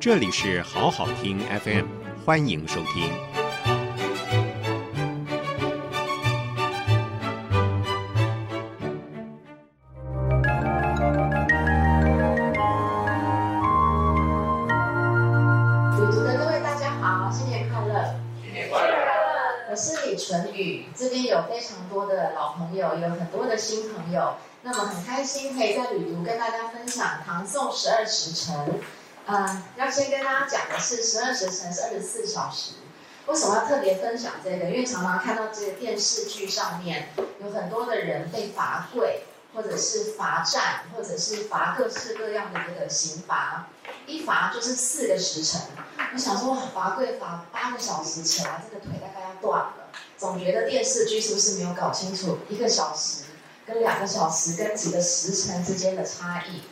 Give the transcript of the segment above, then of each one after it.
这里是好好听 FM，欢迎收听。旅途的各位大家好，新年快乐！新年快乐！我是李纯宇，这边有非常多的老朋友，有很多的新朋友，那么很开心可以在旅途跟大家分享唐宋十二时辰。嗯，要先跟大家讲的是，十二时辰是二十四小时。为什么要特别分享这个？因为常常看到这个电视剧上面有很多的人被罚跪，或者是罚站，或者是罚各式各样的这个刑罚，一罚就是四个时辰。我想说，罚跪罚八个小时起来，这个腿大概要断了。总觉得电视剧是不是没有搞清楚一个小时跟两个小时跟几个时辰之间的差异？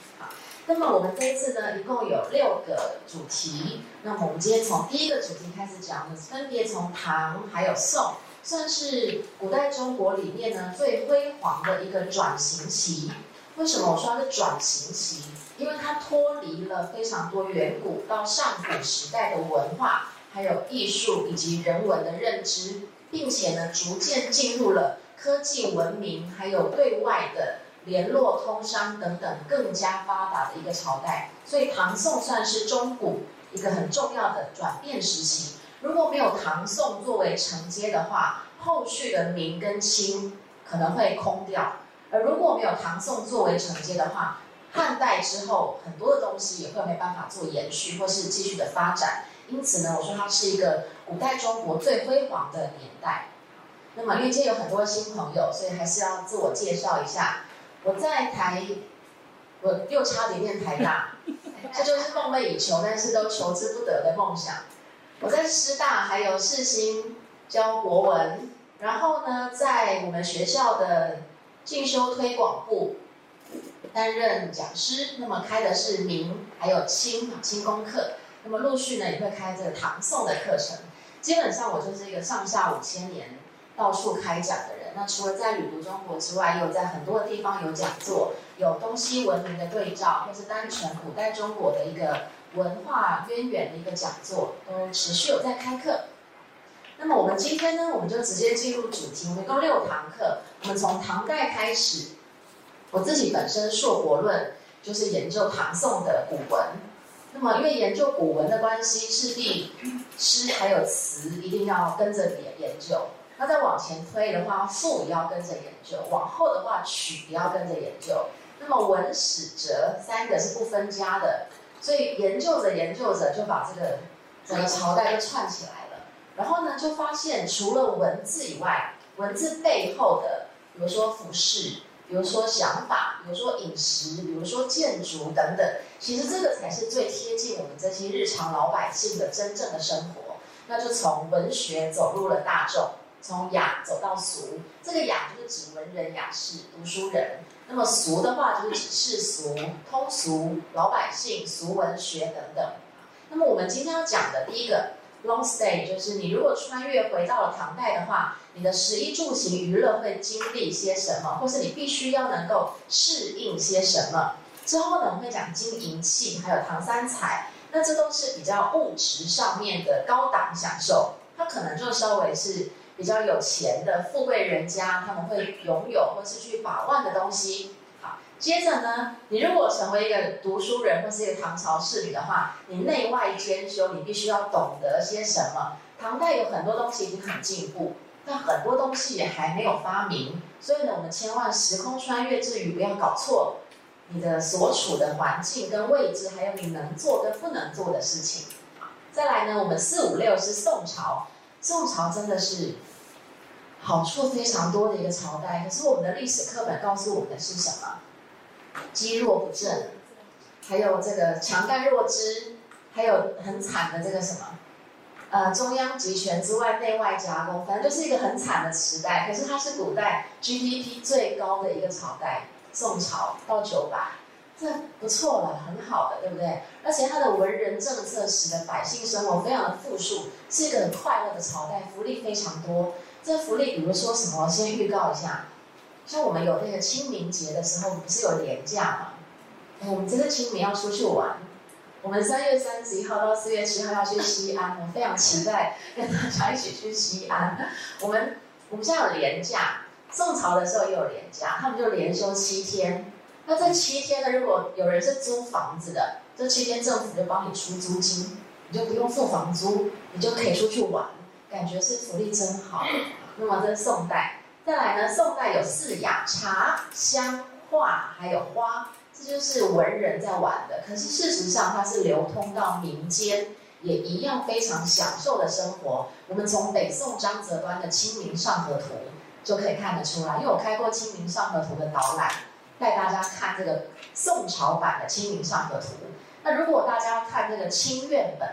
那么我们这一次呢，一共有六个主题。那么我们今天从第一个主题开始讲，分别从唐还有宋，算是古代中国里面呢最辉煌的一个转型期。为什么我说它是转型期？因为它脱离了非常多远古到上古时代的文化，还有艺术以及人文的认知，并且呢逐渐进入了科技文明，还有对外的。联络、通商等等更加发达的一个朝代，所以唐宋算是中古一个很重要的转变时期。如果没有唐宋作为承接的话，后续的明跟清可能会空掉；而如果没有唐宋作为承接的话，汉代之后很多的东西也会没办法做延续或是继续的发展。因此呢，我说它是一个古代中国最辉煌的年代。那么因为今天有很多新朋友，所以还是要自我介绍一下。我在台，我又差点念台大，这就是梦寐以求，但是都求之不得的梦想。我在师大还有世新教国文，然后呢，在我们学校的进修推广部担任讲师。那么开的是明还有清清功课，那么陆续呢也会开这个唐宋的课程。基本上我就是一个上下五千年到处开讲的人。那除了在旅途中国之外，也有在很多的地方有讲座，有东西文明的对照，或是单纯古代中国的一个文化渊源的一个讲座，都持续有在开课。那么我们今天呢，我们就直接进入主题，我们共六堂课，我们从唐代开始。我自己本身硕博论就是研究唐宋的古文，那么因为研究古文的关系，势必诗还有词一定要跟着研研究。那再往前推的话，赋也要跟着研究；往后的话，曲也要跟着研究。那么文史哲三个是不分家的，所以研究着研究着，就把这个整个朝代就串起来了。然后呢，就发现除了文字以外，文字背后的，比如说服饰，比如说想法，比如说饮食，比如说建筑等等，其实这个才是最贴近我们这些日常老百姓的真正的生活。那就从文学走入了大众。从雅走到俗，这个雅就是指文人雅士、读书人；那么俗的话就是指世俗、通俗、老百姓、俗文学等等。那么我们今天要讲的第一个 long stay，就是你如果穿越回到了唐代的话，你的食衣住行娱乐会经历些什么，或是你必须要能够适应些什么。之后呢，我们会讲金银器，还有唐三彩，那这都是比较物质上面的高档享受，它可能就稍微是。比较有钱的富贵人家，他们会拥有或是去把玩的东西。好，接着呢，你如果成为一个读书人或是一个唐朝仕女的话，你内外兼修，你必须要懂得些什么？唐代有很多东西已经很进步，但很多东西也还没有发明。所以呢，我们千万时空穿越之余，不要搞错你的所处的环境跟位置，还有你能做跟不能做的事情。再来呢，我们四五六是宋朝，宋朝真的是。好处非常多的一个朝代，可是我们的历史课本告诉我们的是什么？积弱不振，还有这个强干弱枝，还有很惨的这个什么？呃，中央集权之外，内外夹攻，反正就是一个很惨的时代。可是它是古代 GDP 最高的一个朝代，宋朝到九百，这不错了，很好的，对不对？而且它的文人政策使得百姓生活非常的富庶，是一个很快乐的朝代，福利非常多。这福利，比如说什么？先预告一下，像我们有那个清明节的时候，不是有年假吗？我们这个清明要出去玩，我们三月三十一号到四月七号要去西安，我非常期待跟大家一起去西安。我们我们现在有年假，宋朝的时候也有年假，他们就连休七天。那这七天呢，如果有人是租房子的，这七天政府就帮你出租金，你就不用付房租，你就可以出去玩，感觉是福利真好。那么这是宋代，再来呢，宋代有四雅：茶、香、画，还有花。这就是文人在玩的，可是事实上它是流通到民间，也一样非常享受的生活。我们从北宋张择端的《清明上河图》就可以看得出来，因为我开过《清明上河图》的导览，带大家看这个宋朝版的《清明上河图》。那如果大家要看这个清苑本、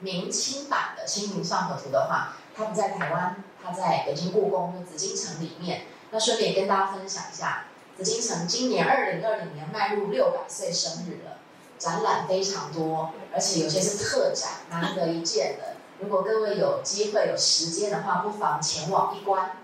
明清版的《清明上河图》的话，它不在台湾，它在北京故宫的紫禁城里面。那顺便跟大家分享一下。紫禁城今年二零二零年迈入六百岁生日了，展览非常多，而且有些是特展，难得一见的。如果各位有机会有时间的话，不妨前往一观。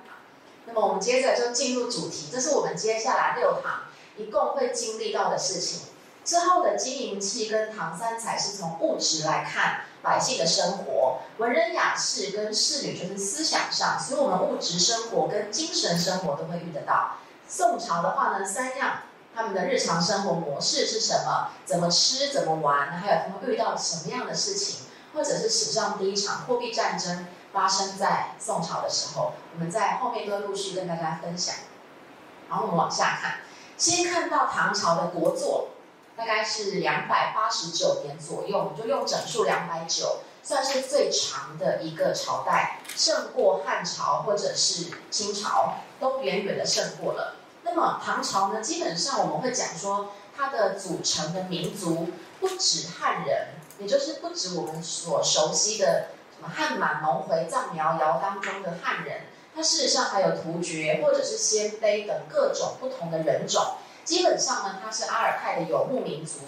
那么我们接着就进入主题，这是我们接下来六堂一共会经历到的事情。之后的金银器跟唐三彩是从物质来看百姓的生活，文人雅士跟士女就是思想上，所以我们物质生活跟精神生活都会遇得到。宋朝的话呢，三样他们的日常生活模式是什么？怎么吃？怎么玩？还有他们遇到什么样的事情？或者是史上第一场货币战争发生在宋朝的时候，我们在后面都陆续跟大家分享。然后我们往下看，先看到唐朝的国作，大概是两百八十九年左右，我们就用整数两百九，算是最长的一个朝代，胜过汉朝或者是清朝。都远远的胜过了。那么唐朝呢？基本上我们会讲说，它的组成的民族不止汉人，也就是不止我们所熟悉的什么汉满蒙回藏苗瑶当中的汉人，它事实上还有突厥或者是鲜卑等各种不同的人种。基本上呢，它是阿尔泰的游牧民族。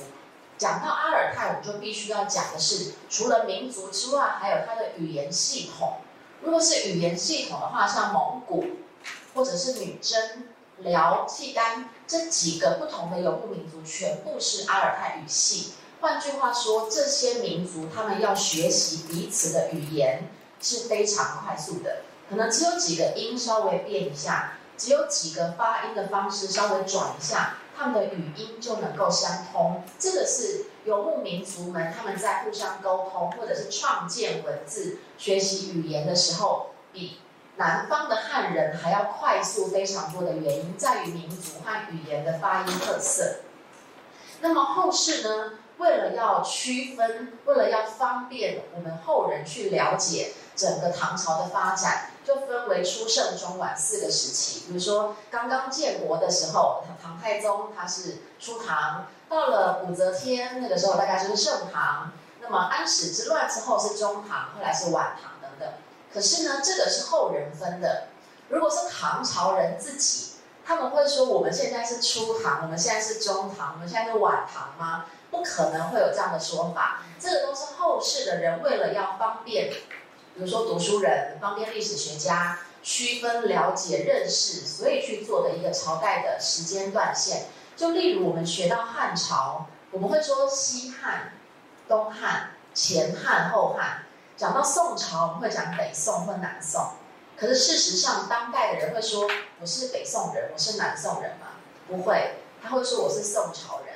讲到阿尔泰，我们就必须要讲的是，除了民族之外，还有它的语言系统。如果是语言系统的话，像蒙古。或者是女真、辽、契丹这几个不同的游牧民族，全部是阿尔泰语系。换句话说，这些民族他们要学习彼此的语言是非常快速的，可能只有几个音稍微变一下，只有几个发音的方式稍微转一下，他们的语音就能够相通。这个是游牧民族们他们在互相沟通或者是创建文字、学习语言的时候比。南方的汉人还要快速非常多的原因在于民族和语言的发音特色。那么后世呢，为了要区分，为了要方便我们后人去了解整个唐朝的发展，就分为初盛中晚四个时期。比如说刚刚建国的时候，唐太宗他是初唐，到了武则天那个时候大概就是盛唐，那么安史之乱之后是中唐，后来是晚唐等等。可是呢，这个是后人分的。如果是唐朝人自己，他们会说我们现在是初唐，我们现在是中唐，我们现在是晚唐吗？不可能会有这样的说法。这个都是后世的人为了要方便，比如说读书人、方便历史学家区分、了解、认识，所以去做的一个朝代的时间断线。就例如我们学到汉朝，我们会说西汉、东汉、前汉、后汉。讲到宋朝，我们会讲北宋或南宋，可是事实上，当代的人会说我是北宋人，我是南宋人吗？不会，他会说我是宋朝人，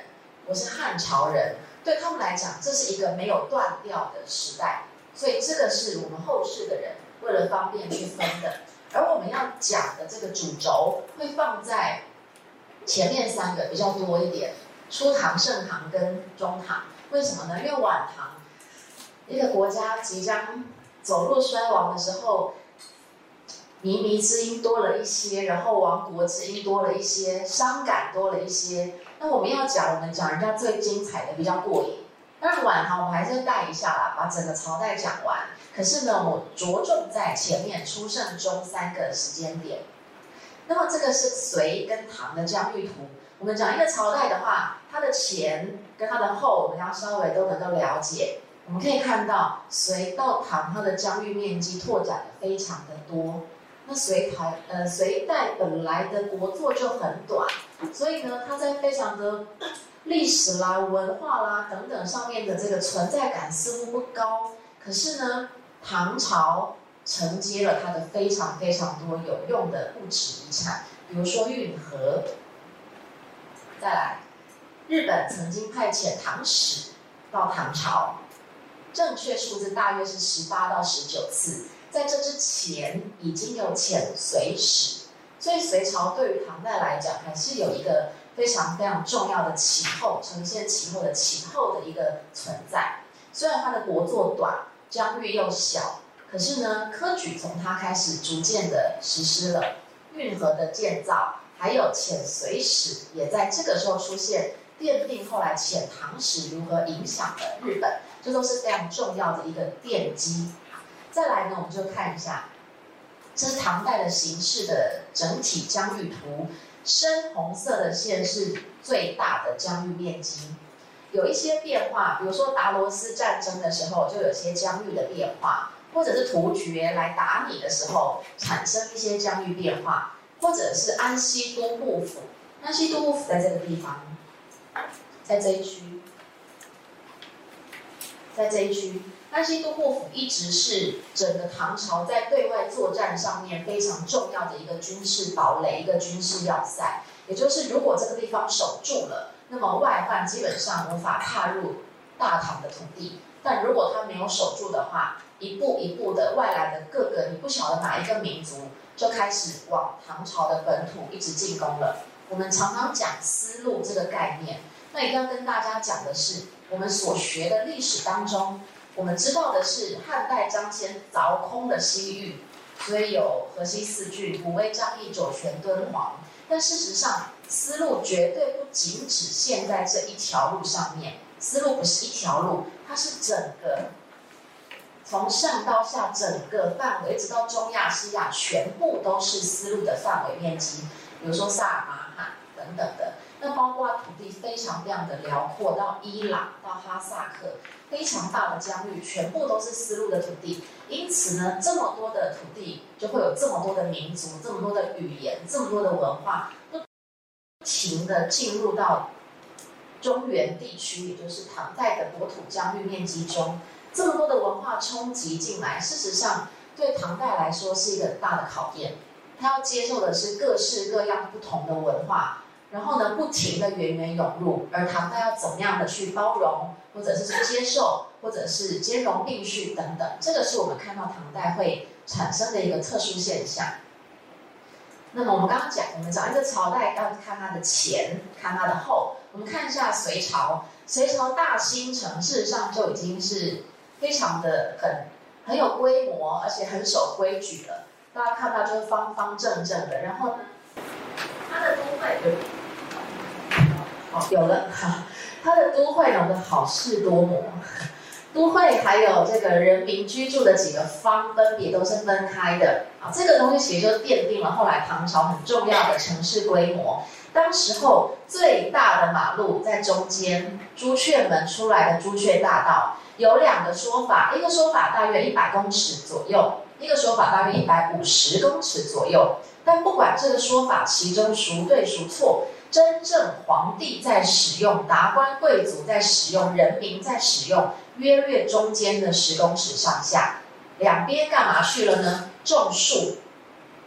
我是汉朝人。对他们来讲，这是一个没有断掉的时代，所以这个是我们后世的人为了方便去分的。而我们要讲的这个主轴会放在前面三个比较多一点：初唐、盛唐跟中唐。为什么呢？因为晚唐。一个国家即将走入衰亡的时候，靡靡之音多了一些，然后亡国之音多了一些，伤感多了一些。那我们要讲，我们讲人家最精彩的比较过瘾。当然晚唐我们还是带一下啦，把整个朝代讲完。可是呢，我着重在前面初盛中三个时间点。那么这个是隋跟唐的疆域图。我们讲一个朝代的话，它的前跟它的后，我们要稍微都能够了解。我们可以看到，隋到唐，它的疆域面积拓展的非常的多。那隋唐，呃，隋代本来的国祚就很短，所以呢，它在非常的历史啦、文化啦等等上面的这个存在感似乎不高，可是呢，唐朝承接了它的非常非常多有用的物质遗产，比如说运河。再来，日本曾经派遣唐使到唐朝，正确数字大约是十八到十九次，在这之前已经有遣隋使，所以隋朝对于唐代来讲还是有一个。非常非常重要的其后，呈现其后的其后的一个存在。虽然它的国祚短，疆域又小，可是呢，科举从它开始逐渐的实施了运河的建造，还有遣隋使也在这个时候出现，奠定后来遣唐使如何影响了日本，这都是非常重要的一个奠基。再来呢，我们就看一下，这是唐代的形势的整体疆域图。深红色的线是最大的疆域面积，有一些变化，比如说达罗斯战争的时候就有些疆域的变化，或者是突厥来打你的时候产生一些疆域变化，或者是安西都护府，安西都护府在这个地方，在这一区，在这一区。安西都护府一直是整个唐朝在对外作战上面非常重要的一个军事堡垒，一个军事要塞。也就是如果这个地方守住了，那么外患基本上无法踏入大唐的土地。但如果他没有守住的话，一步一步的外来的各个你不晓得哪一个民族就开始往唐朝的本土一直进攻了。我们常常讲丝路这个概念，那一定要跟大家讲的是，我们所学的历史当中。我们知道的是，汉代张骞凿空了西域，所以有河西四郡、武威、张掖、酒泉、敦煌。但事实上，丝路绝对不仅只限在这一条路上面。丝路不是一条路，它是整个从上到下整个范围，一直到中亚、西亚，全部都是丝路的范围面积。比如说萨尔马罕等等的，那包括土地非常非常的辽阔，到伊朗、到哈萨克。非常大的疆域，全部都是丝路的土地，因此呢，这么多的土地就会有这么多的民族，这么多的语言，这么多的文化，不停的进入到中原地区，也就是唐代的国土疆域面积中，这么多的文化冲击进来，事实上对唐代来说是一个大的考验，他要接受的是各式各样不同的文化。然后呢，不停的源源涌入，而唐代要怎么样的去包容，或者是去接受，或者是兼容并蓄等等，这个是我们看到唐代会产生的一个特殊现象。那么我们刚刚讲，我们讲一个朝代要看它的前，看它的后。我们看一下隋朝，隋朝大兴城事实上就已经是非常的很很有规模，而且很守规矩了。大家看到就是方方正正的，然后呢，它的都会有哦，有了哈，它的都会有个好事多磨，都会还有这个人民居住的几个方，分别都是分开的啊。这个东西其实就奠定了后来唐朝很重要的城市规模。当时候最大的马路在中间，朱雀门出来的朱雀大道有两个说法，一个说法大约一百公尺左右，一个说法大约一百五十公尺左右。但不管这个说法其中孰对孰错。真正皇帝在使用，达官贵族在使用，人民在使用，约略中间的十公尺上下，两边干嘛去了呢？种树，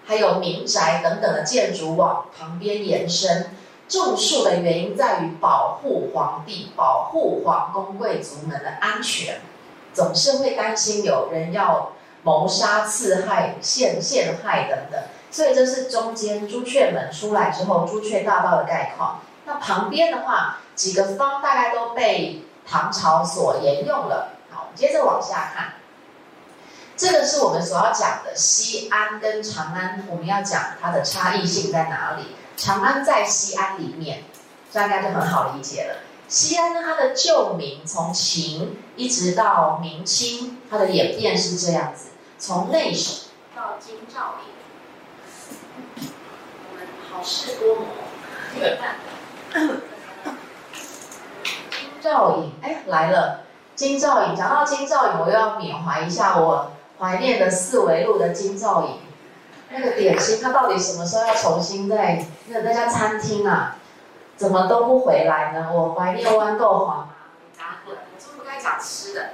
还有民宅等等的建筑往旁边延伸。种树的原因在于保护皇帝，保护皇宫贵族们的安全，总是会担心有人要谋杀、刺害、陷陷害等等。所以这是中间朱雀门出来之后，朱雀大道的概况。那旁边的话，几个方大概都被唐朝所沿用了。好，我们接着往下看，这个是我们所要讲的西安跟长安，我们要讲它的差异性在哪里？长安在西安里面，大家就很好理解了。西安呢，它的旧名从秦一直到明清，它的演变是这样子：从内省到京兆是。多磨，对京兆尹，哎，来了。金兆尹，讲到金兆影，我又要缅怀一下我怀念的四维路的金兆影。那个点心，它到底什么时候要重新在那那家餐厅啊？怎么都不回来呢？我怀念豌豆黄。答对，我真不该讲吃的？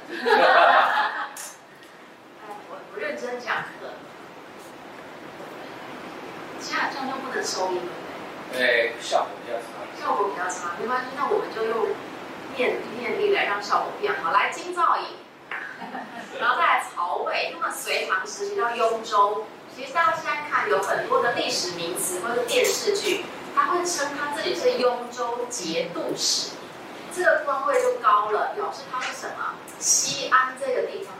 我我认真讲课。现在好像就不能收音了。对，效果比较差。效果比较差，没关系，那我们就用念念力来让效果变好。来，金造影，然后再来曹魏，那么隋唐时期到雍州。其实大家现在看有很多的历史名词或者电视剧，他会称他自己是雍州节度使，这个官位就高了，表示他是什么？西安这个地方。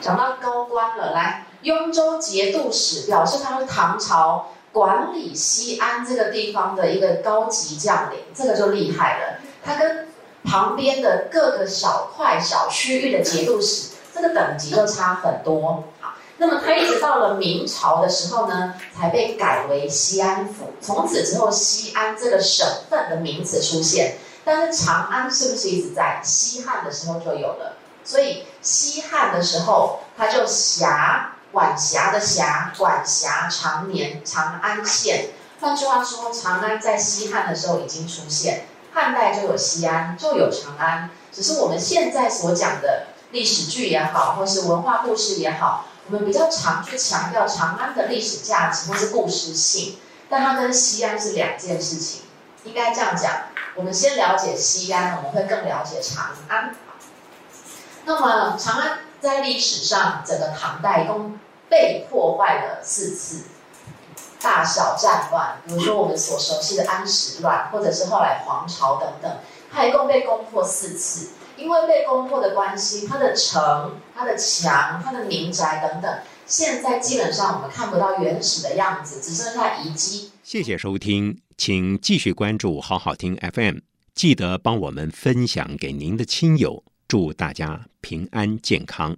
讲到高官了，来，雍州节度使表示他是唐朝管理西安这个地方的一个高级将领，这个就厉害了。他跟旁边的各个小块小区域的节度使，这个等级就差很多。那么他一直到了明朝的时候呢，才被改为西安府。从此之后，西安这个省份的名词出现。但是长安是不是一直在？西汉的时候就有了。所以西汉的时候，他就辖管辖的辖，管辖长年长安县。换句话说，长安在西汉的时候已经出现，汉代就有西安，就有长安。只是我们现在所讲的历史剧也好，或是文化故事也好。我们比较常去强调长安的历史价值或是故事性，但它跟西安是两件事情，应该这样讲。我们先了解西安，我们会更了解长安。那么长安在历史上，整个唐代一共被破坏了四次，大小战乱，比如说我们所熟悉的安史乱，或者是后来黄巢等等，它一共被攻破四次。因为被攻破的关系，它的城、它的墙、它的民宅等等，现在基本上我们看不到原始的样子，只剩下遗迹。谢谢收听，请继续关注好好听 FM，记得帮我们分享给您的亲友，祝大家平安健康。